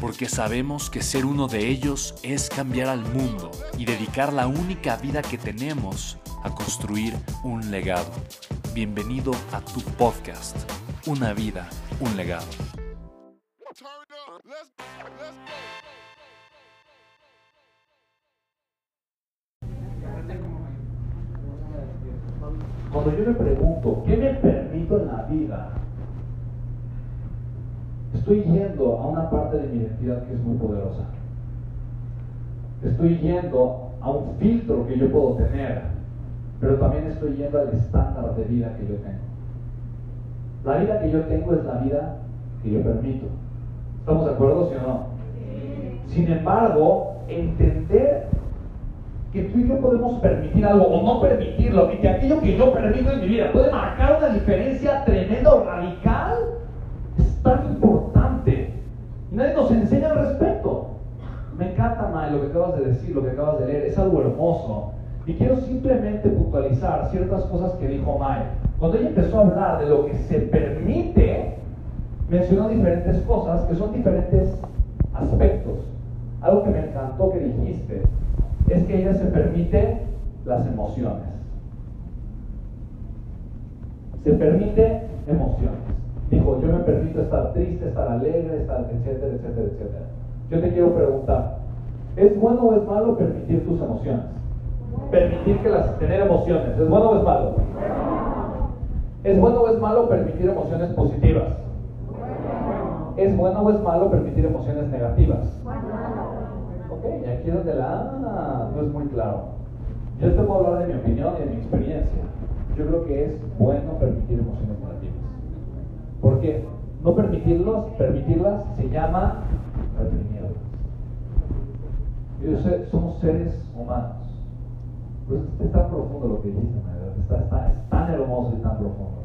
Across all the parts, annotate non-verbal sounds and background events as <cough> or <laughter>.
porque sabemos que ser uno de ellos es cambiar al mundo y dedicar la única vida que tenemos a construir un legado. Bienvenido a tu podcast, Una vida, un legado. Cuando yo me pregunto, ¿qué me permito en la vida? Estoy yendo a una parte de mi identidad que es muy poderosa. Estoy yendo a un filtro que yo puedo tener, pero también estoy yendo al estándar de vida que yo tengo. La vida que yo tengo es la vida que yo permito. ¿Estamos de acuerdo, sí o no? Sin embargo, entender que tú y yo podemos permitir algo o no permitirlo, y que aquello que yo permito en mi vida puede marcar una diferencia tremenda o radical, es tan importante. Y nadie nos enseña al respecto. Me encanta, May, lo que acabas de decir, lo que acabas de leer, es algo hermoso. Y quiero simplemente puntualizar ciertas cosas que dijo May. Cuando ella empezó a hablar de lo que se permite, mencionó diferentes cosas que son diferentes aspectos. Algo que me encantó que dijiste es que ella se permite las emociones. Se permite emociones. Dijo, yo me permito estar triste, estar alegre, estar, etcétera, etcétera, etcétera. Yo te quiero preguntar, ¿es bueno o es malo permitir tus emociones? Permitir que las, tener emociones, ¿es bueno o es malo? ¿Es bueno o es malo permitir emociones positivas? ¿Es bueno o es malo permitir emociones negativas? Ok, y aquí es donde la no es muy claro. Yo te puedo hablar de mi opinión y de mi experiencia. Yo creo que es bueno permitir emociones negativas. ¿Por qué? No permitirlos, permitirlas se llama reprimirlas. Somos seres humanos. Pues es tan profundo lo que dijiste, está, está, es tan hermoso y tan profundo.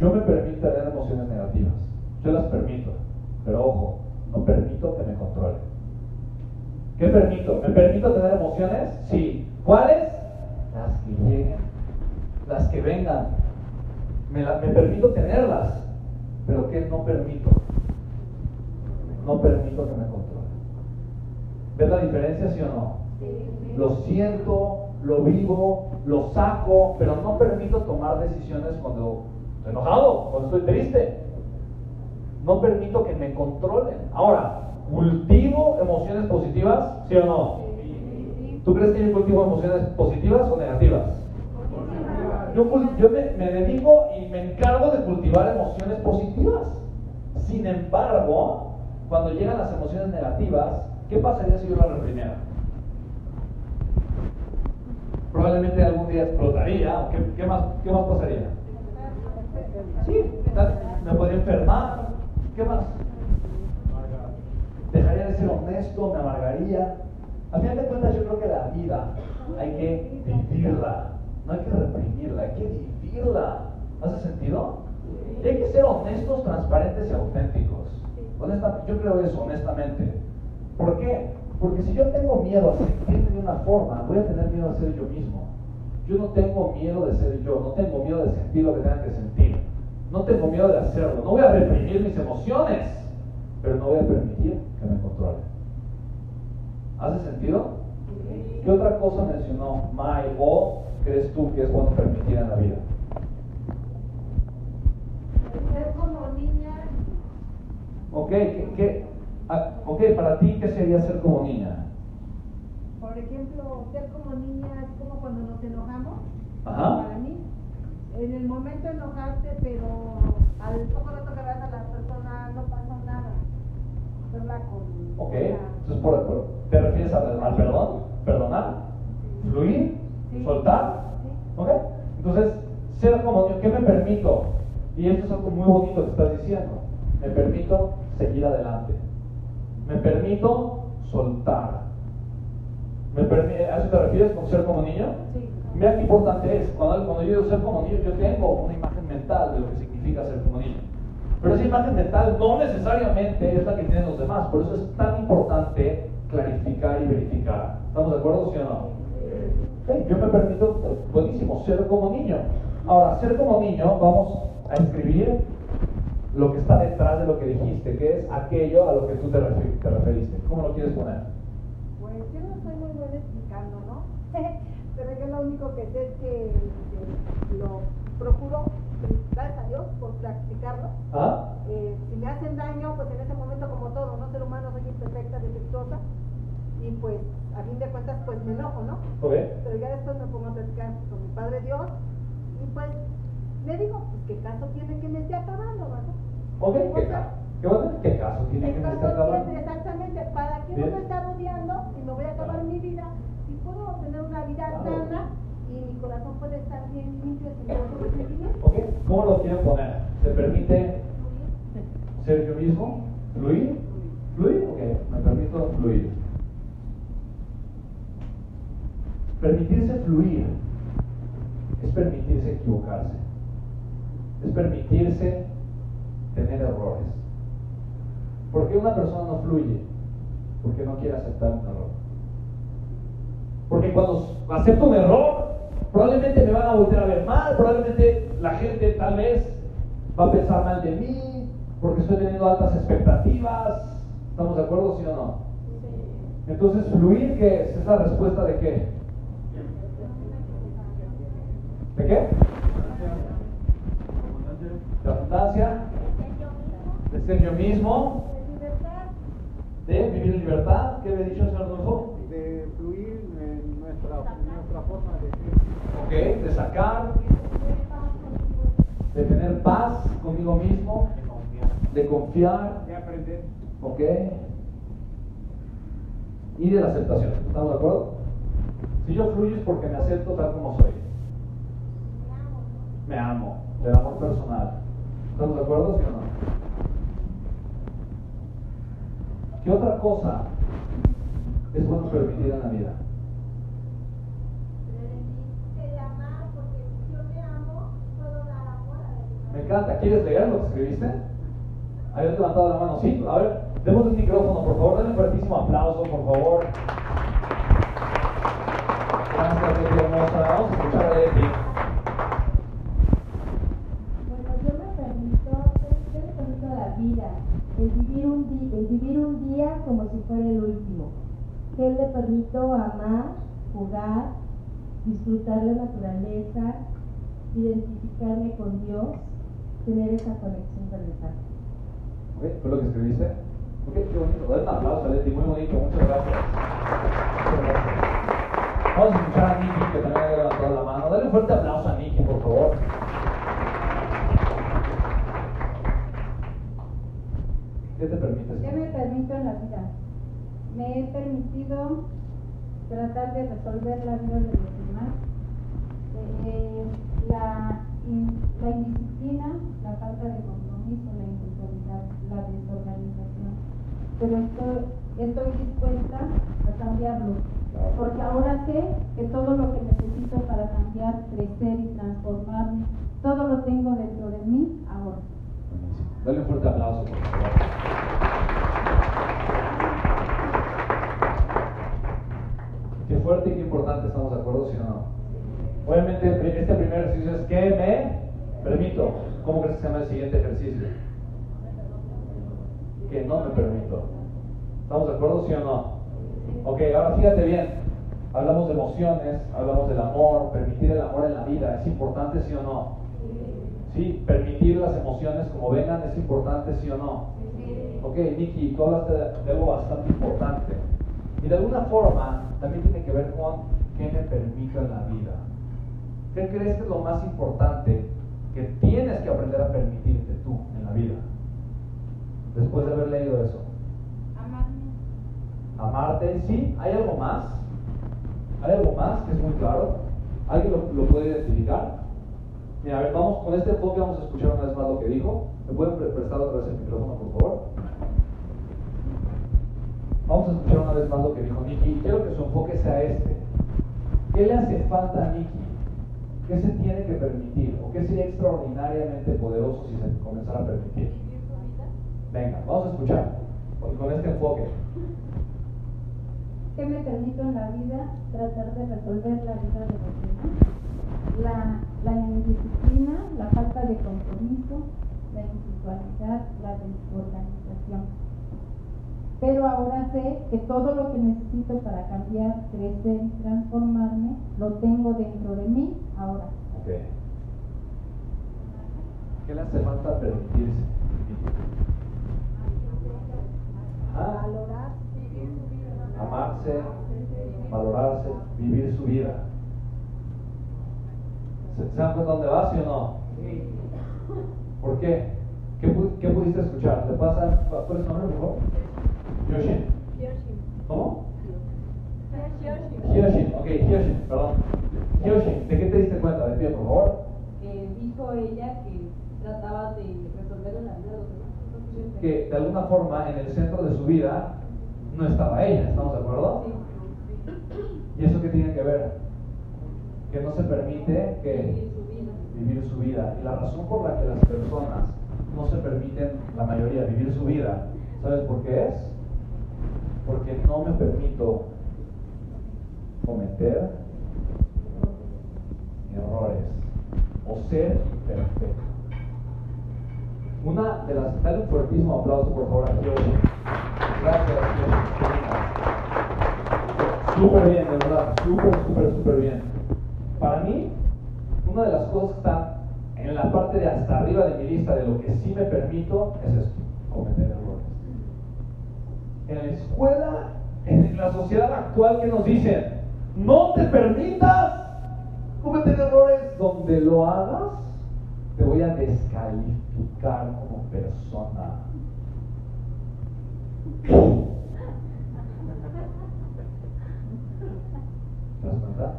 Yo me permito tener emociones negativas. Yo las permito. Pero ojo, no permito que me controlen. ¿Qué permito? ¿Me permito tener emociones? Sí. ¿Cuáles? Las que lleguen. Las que vengan. Me, la, me permito tenerlas. Pero ¿qué no permito? No permito que me controlen. ¿Ves la diferencia, sí o no? Lo siento, lo vivo, lo saco, pero no permito tomar decisiones cuando estoy enojado, cuando estoy triste. No permito que me controlen. Ahora, ¿cultivo emociones positivas? ¿Sí o no? ¿Tú crees que yo cultivo emociones positivas o negativas? Yo, me, dedico y me encargo de cultivar emociones positivas. Sin embargo, cuando llegan las emociones negativas, ¿qué pasaría si yo las reprimiera? Probablemente algún día explotaría. ¿Qué, más, qué más pasaría? Sí, me podría enfermar. ¿Qué más? Dejaría de ser honesto, me amargaría. A fin de cuentas, yo creo que la vida hay que vivirla. No hay que reprimirla, hay que vivirla. ¿Hace sentido? Y hay que ser honestos, transparentes y auténticos. Honesta, yo creo eso, honestamente. ¿Por qué? Porque si yo tengo miedo a sentirme de una forma, voy a tener miedo a ser yo mismo. Yo no tengo miedo de ser yo, no tengo miedo de sentir lo que tenga que sentir. No tengo miedo de hacerlo. No voy a reprimir mis emociones, pero no voy a permitir que me controlen. ¿Hace sentido? ¿Qué otra cosa mencionó Mai o crees tú que es bueno permitir en la vida? Ser como niña. Ok, ¿qué, qué, ah, ok, para ti, ¿qué sería ser como niña? Por ejemplo, ser como niña es como cuando nos enojamos. Ajá. Para mí, en el momento enojarte, pero al poco rato que veas a la persona no pasó nada. Hacerla con. Ok. Entonces, por- ¿te refieres al, al perdón? ¿Perdonar? ¿Fluir? Sí. ¿Soltar? sí. ¿Ok? Entonces, ser como Dios, ¿qué me permito? Y esto es algo muy bonito que estás diciendo. Me permito seguir adelante. Me permito soltar. Me permi- ¿A eso te refieres con ser como niño? Sí. Mira qué importante es. Cuando, cuando yo digo ser como niño, yo tengo una imagen mental de lo que significa ser como niño. Pero esa imagen mental no necesariamente es la que tienen los demás. Por eso es tan importante clarificar y verificar. ¿Estamos de acuerdo, sí o no? Ok, Yo me permito, buenísimo, ser como niño. Ahora, ser como niño, vamos a escribir lo que está detrás de lo que dijiste, que es aquello a lo que tú te, refer- te referiste. ¿Cómo lo quieres poner? Pues yo no soy muy buena explicando, ¿no? <laughs> Pero yo lo único que sé es que, que lo procuro, gracias a Dios, por practicarlo. ¿Ah? Eh, si me hacen daño, pues en ese momento, como todo, no ser humano, soy imperfecta, defectuosa. Y pues, a fin de cuentas, pues me enojo, ¿no? ¿Ok? Pero ya después me pongo a platicar con mi Padre Dios. Y pues, le digo, pues, ¿qué caso tiene que me esté acabando, ¿verdad? ¿Ok? ¿Qué, ¿Qué, caso tiene que ¿Qué me esté acabando? tiene? Exactamente, ¿para qué no me está rodeando y me voy a acabar mi vida? Si puedo tener una vida sana y mi corazón puede estar bien limpio sin resentimiento. ¿Ok? ¿Cómo lo quieren poner? ¿Se permite ser yo mismo? ¿Fluir? ¿Fluir? Ok, me permito fluir. Permitirse fluir es permitirse equivocarse. Es permitirse tener errores. ¿Por qué una persona no fluye? Porque no quiere aceptar un error. Porque cuando acepto un error, probablemente me van a volver a ver mal, probablemente la gente tal vez va a pensar mal de mí, porque estoy teniendo altas expectativas. ¿Estamos de acuerdo, sí o no? Entonces, fluir, ¿qué es? ¿Es la respuesta de qué? ¿De qué? De abundancia, de ser yo mismo, De vivir en libertad. ¿Qué le he dicho, señor Rodolfo? de fluir en nuestra, nuestra forma de ser. Ok, de sacar, de tener paz conmigo mismo, de confiar, De aprender. ok, y de la aceptación. ¿Estamos de acuerdo? Si yo fluyo es porque me acepto tal como soy. Me amo, del amor personal. ¿Estamos de acuerdo, sí o no? ¿Qué otra cosa es bueno permitir en la vida? Me encanta. ¿Quieres leer lo que escribiste? Habías levantado la mano, sí. A ver, demos el micrófono, por favor. Denle un fuertísimo aplauso, por favor. Gracias, Leti hermosa. Vamos a escuchar a Leti. Bueno, yo me permito, yo me permito la vida, el vivir un día, el vivir un día como si fuera el último. Que le permito amar, jugar, disfrutar la naturaleza, identificarme con Dios, tener esa conexión verdadera. Ok, ¿Fue lo que escribiste? Ok, qué bonito. Dale un aplauso a Leti, muy bonito. Muchas gracias. Muchas gracias. Vamos a escuchar a Nicky, que también ha levantado la mano. Dale un fuerte aplauso a Nicky, por favor. ¿Qué te permites? ¿Qué me permito en la vida? Me he permitido tratar de resolver la vida de demás. Eh, la, in- la indisciplina, la falta de compromiso, la impuntualidad, la desorganización. Pero estoy, dispuesta a cambiarlo, porque ahora sé que todo lo que necesito para cambiar, crecer y transformarme, todo lo tengo dentro de mí ahora. Dale un fuerte aplauso, por favor. Qué fuerte y qué importante, ¿estamos de acuerdo, o no? Obviamente, este primer ejercicio es que me permito. ¿Cómo crees que se llama el siguiente ejercicio? Que no me permito. ¿Estamos de acuerdo, sí o no? Ok, ahora fíjate bien. Hablamos de emociones, hablamos del amor, permitir el amor en la vida. ¿Es importante, sí o no? Sí, permitir las emociones como vengan es importante, sí o no. Ok, Nikki, tú hablaste de algo bastante importante. Y de alguna forma también tiene que ver con qué me permito en la vida. ¿Qué crees que es lo más importante que tienes que aprender a permitirte tú en la vida? Después de haber leído eso. Amarme. Amarte, sí. ¿Hay algo más? ¿Hay algo más que es muy claro? ¿Alguien lo, lo puede identificar? Mira, a ver, vamos con este enfoque, vamos a escuchar una vez más lo que dijo. ¿Me pueden pre- prestar otra vez el micrófono, por favor? Vamos a escuchar una vez más lo que dijo Nicky. y Quiero que su enfoque sea este. ¿Qué le hace falta a Nicky? ¿Qué se tiene que permitir? ¿O qué sería extraordinariamente poderoso si se comenzara a permitir? Venga, vamos a escuchar. Con este enfoque. ¿Qué me permito en la vida? Tratar de resolver la vida de los demás. La, la indisciplina, la falta de compromiso, la individualidad, la desorganización. Pero ahora sé que todo lo que necesito para cambiar, crecer y transformarme, lo tengo dentro de mí ahora. Ok. ¿Qué le hace falta permitirse? Ajá. Valorar, vivir su vida. Amarse, valorarse, vivir su vida. ¿Se, dan cuenta dónde va, sí o no? ¿Por qué? ¿Qué, pu- qué pudiste escuchar? ¿Le pasa? ¿Cuál es su nombre, por favor? Yoshin. ¿Cómo? Hyoshin, ok, Hyoshin, perdón. Hyoshin, ¿de qué te diste cuenta? De pie, por favor. que dijo ella que trataba de resolver la vida de los demás. Entonces, Que de alguna forma en el centro de su vida no estaba ella, ¿estamos de acuerdo? ¿Y eso qué tiene que ver? Que no se permite Vivir que su vida. vivir su vida. Y la razón por la que las personas no se permiten, la mayoría, vivir su vida, ¿sabes por qué es? Porque no me permito cometer errores o ser imperfecto. Una de las. Dale un fuertísimo aplauso, por favor, a. Gracias. Súper bien, de verdad. Súper, súper, súper bien. Para mí, una de las cosas que está en la parte de hasta arriba de mi lista de lo que sí me permito es esto: cometer errores. En la escuela, en la sociedad actual, que nos dicen? No te permitas cometer errores. Donde lo hagas, te voy a descalificar como persona. ¿Te das cuenta?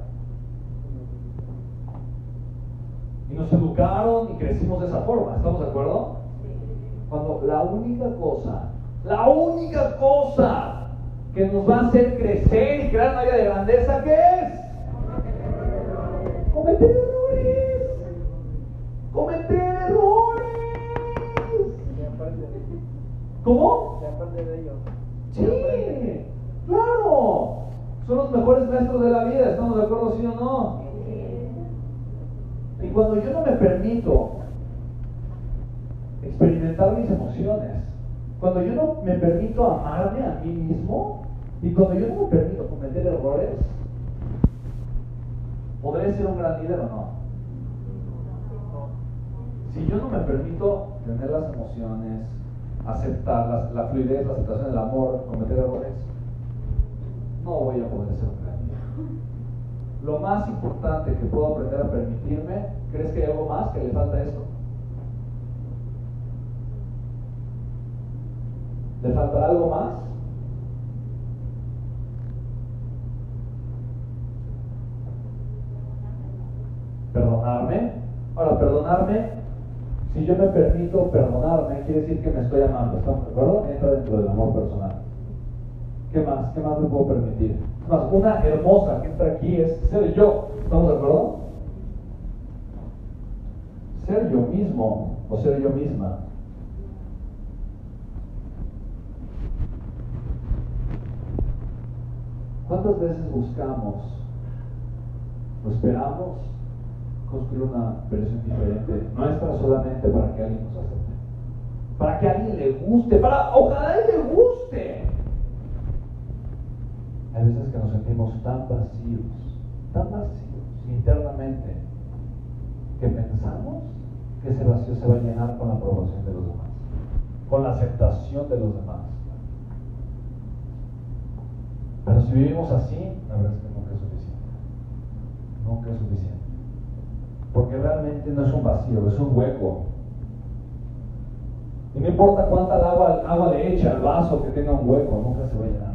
Y nos educaron y crecimos de esa forma, ¿estamos de acuerdo? Cuando la única cosa, la única cosa que nos va a hacer crecer y crear una vida de grandeza, ¿qué es? ¿Cómo? se aprende de ellos. Sí, claro. Son los mejores maestros de la vida, ¿estamos de acuerdo, sí o no? Y cuando yo no me permito experimentar mis emociones, cuando yo no me permito amarme a mí mismo y cuando yo no me permito cometer errores, ¿podré ser un gran líder o no? Si yo no me permito tener las emociones, aceptar la fluidez, la aceptación del amor, cometer errores, no voy a poder ser un gran. Lo más importante que puedo aprender a permitirme, ¿crees que hay algo más que le falta a esto? ¿Le faltará algo más? Perdonarme. Ahora, perdonarme, si yo me permito perdonarme, quiere decir que me estoy amando, ¿estamos de acuerdo? Entra dentro del amor personal. ¿Qué más? ¿Qué más me puedo permitir? Más, una hermosa que entra aquí es ser yo, ¿estamos de acuerdo? Ser yo mismo o ser yo misma. ¿Cuántas veces buscamos o esperamos construir una versión diferente nuestra solamente para que alguien nos acepte? Para que a alguien le guste, para ojalá y le guste. Hay veces que nos sentimos tan vacíos, tan vacíos internamente, que pensamos que ese vacío se va a llenar con la aprobación de los demás, con la aceptación de los demás. Pero si vivimos así, la verdad es que nunca es suficiente. Nunca es suficiente. Porque realmente no es un vacío, es un hueco. Y no importa cuánta agua, le eche al vaso que tenga un hueco, nunca se va a llenar.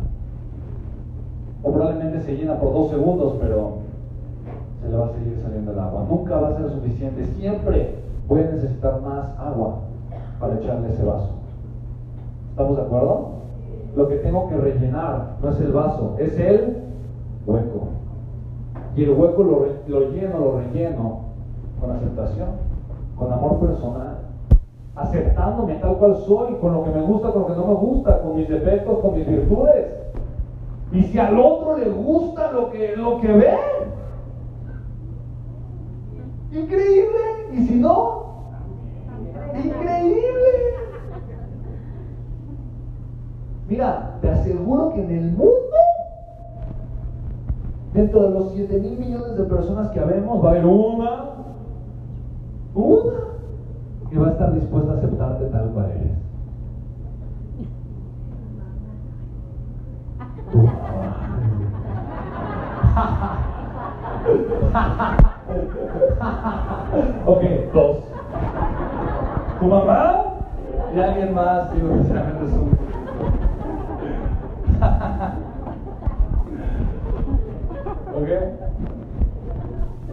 O probablemente se llena por dos segundos, pero se le va a seguir saliendo el agua. Nunca va a ser suficiente. Siempre voy a necesitar más agua para echarle ese vaso. ¿Estamos de acuerdo? Lo que tengo que rellenar no es el vaso, es el hueco. Y el hueco lo lleno, lo relleno con aceptación, con amor personal, aceptándome tal cual soy, con lo que me gusta, con lo que no me gusta, con mis defectos, con mis virtudes. Y si al otro le gusta lo que, lo que ve, increíble. Y si no, increíble. Mira, te aseguro que en el mundo, dentro de los 7 mil millones de personas que habemos, va a haber una, una, que va a estar dispuesta a aceptarte tal cual eres. <laughs> ok, dos. ¿Tu mamá? Y alguien más, digo, sinceramente es un... <laughs> ¿Ok?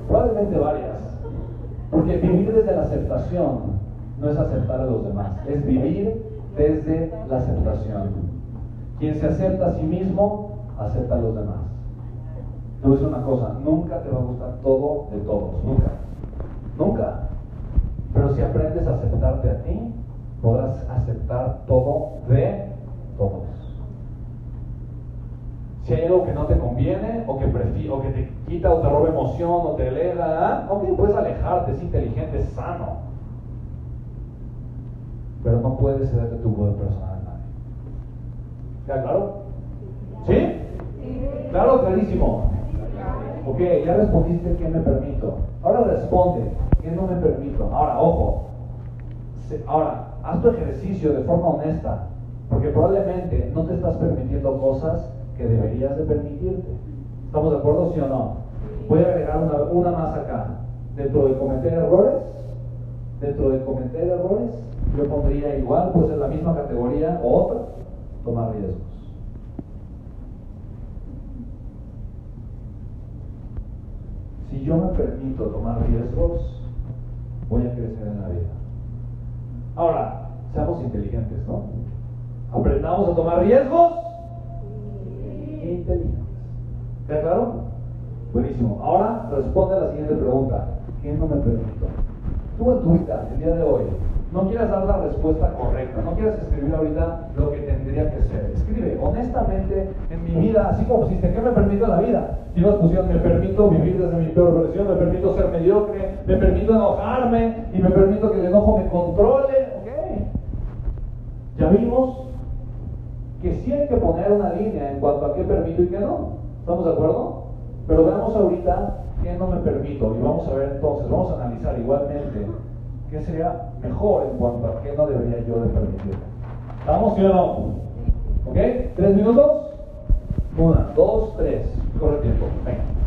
Probablemente varias. Porque vivir desde la aceptación no es aceptar a los demás, es vivir desde la aceptación. Quien se acepta a sí mismo, acepta a los demás. Te voy a decir una cosa, nunca te va a gustar todo de todos, nunca. Nunca. Pero si aprendes a aceptarte a ti, podrás aceptar todo de todos. Si hay algo que no te conviene, o que, o que te quita o te roba emoción, o te aleja, ¿ah? ok, puedes alejarte, es inteligente, es sano. Pero no puedes ceder de tu poder personal a nadie. ¿Está claro? ¿Sí? Claro, clarísimo. Ok, ya respondiste qué me permito. Ahora responde qué no me permito. Ahora, ojo. Ahora, haz tu ejercicio de forma honesta, porque probablemente no te estás permitiendo cosas que deberías de permitirte. ¿Estamos de acuerdo, sí o no? Voy a agregar una, una más acá. Dentro de cometer errores, dentro de cometer errores, yo pondría igual, puede ser la misma categoría o otra, tomar riesgos. Si yo me permito tomar riesgos, voy a crecer en la vida. Ahora, seamos inteligentes, ¿no? Aprendamos a tomar riesgos inteligentes. ¿Está claro? Buenísimo. Ahora responde a la siguiente pregunta. ¿Qué no me permito? Tú en tu vida, el día de hoy, no quieras dar la respuesta correcta, no quieras escribir ahorita lo que tendría que ser. Escribe honestamente en mi vida, así como pusiste, ¿qué me permito en la vida? Y nos pusieron, me permito vivir desde mi peor versión, me permito ser mediocre, me permito enojarme y me permito que el enojo me controle. Ok. Ya vimos que sí hay que poner una línea en cuanto a qué permito y qué no. ¿Estamos de acuerdo? Pero veamos ahorita qué no me permito y vamos a ver entonces, vamos a analizar igualmente qué sería mejor en cuanto a qué no debería yo permitir. ¿Estamos sí o no? ¿Ok? ¿Tres minutos? Una, dos, tres. Corre tiempo. Venga.